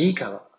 いいか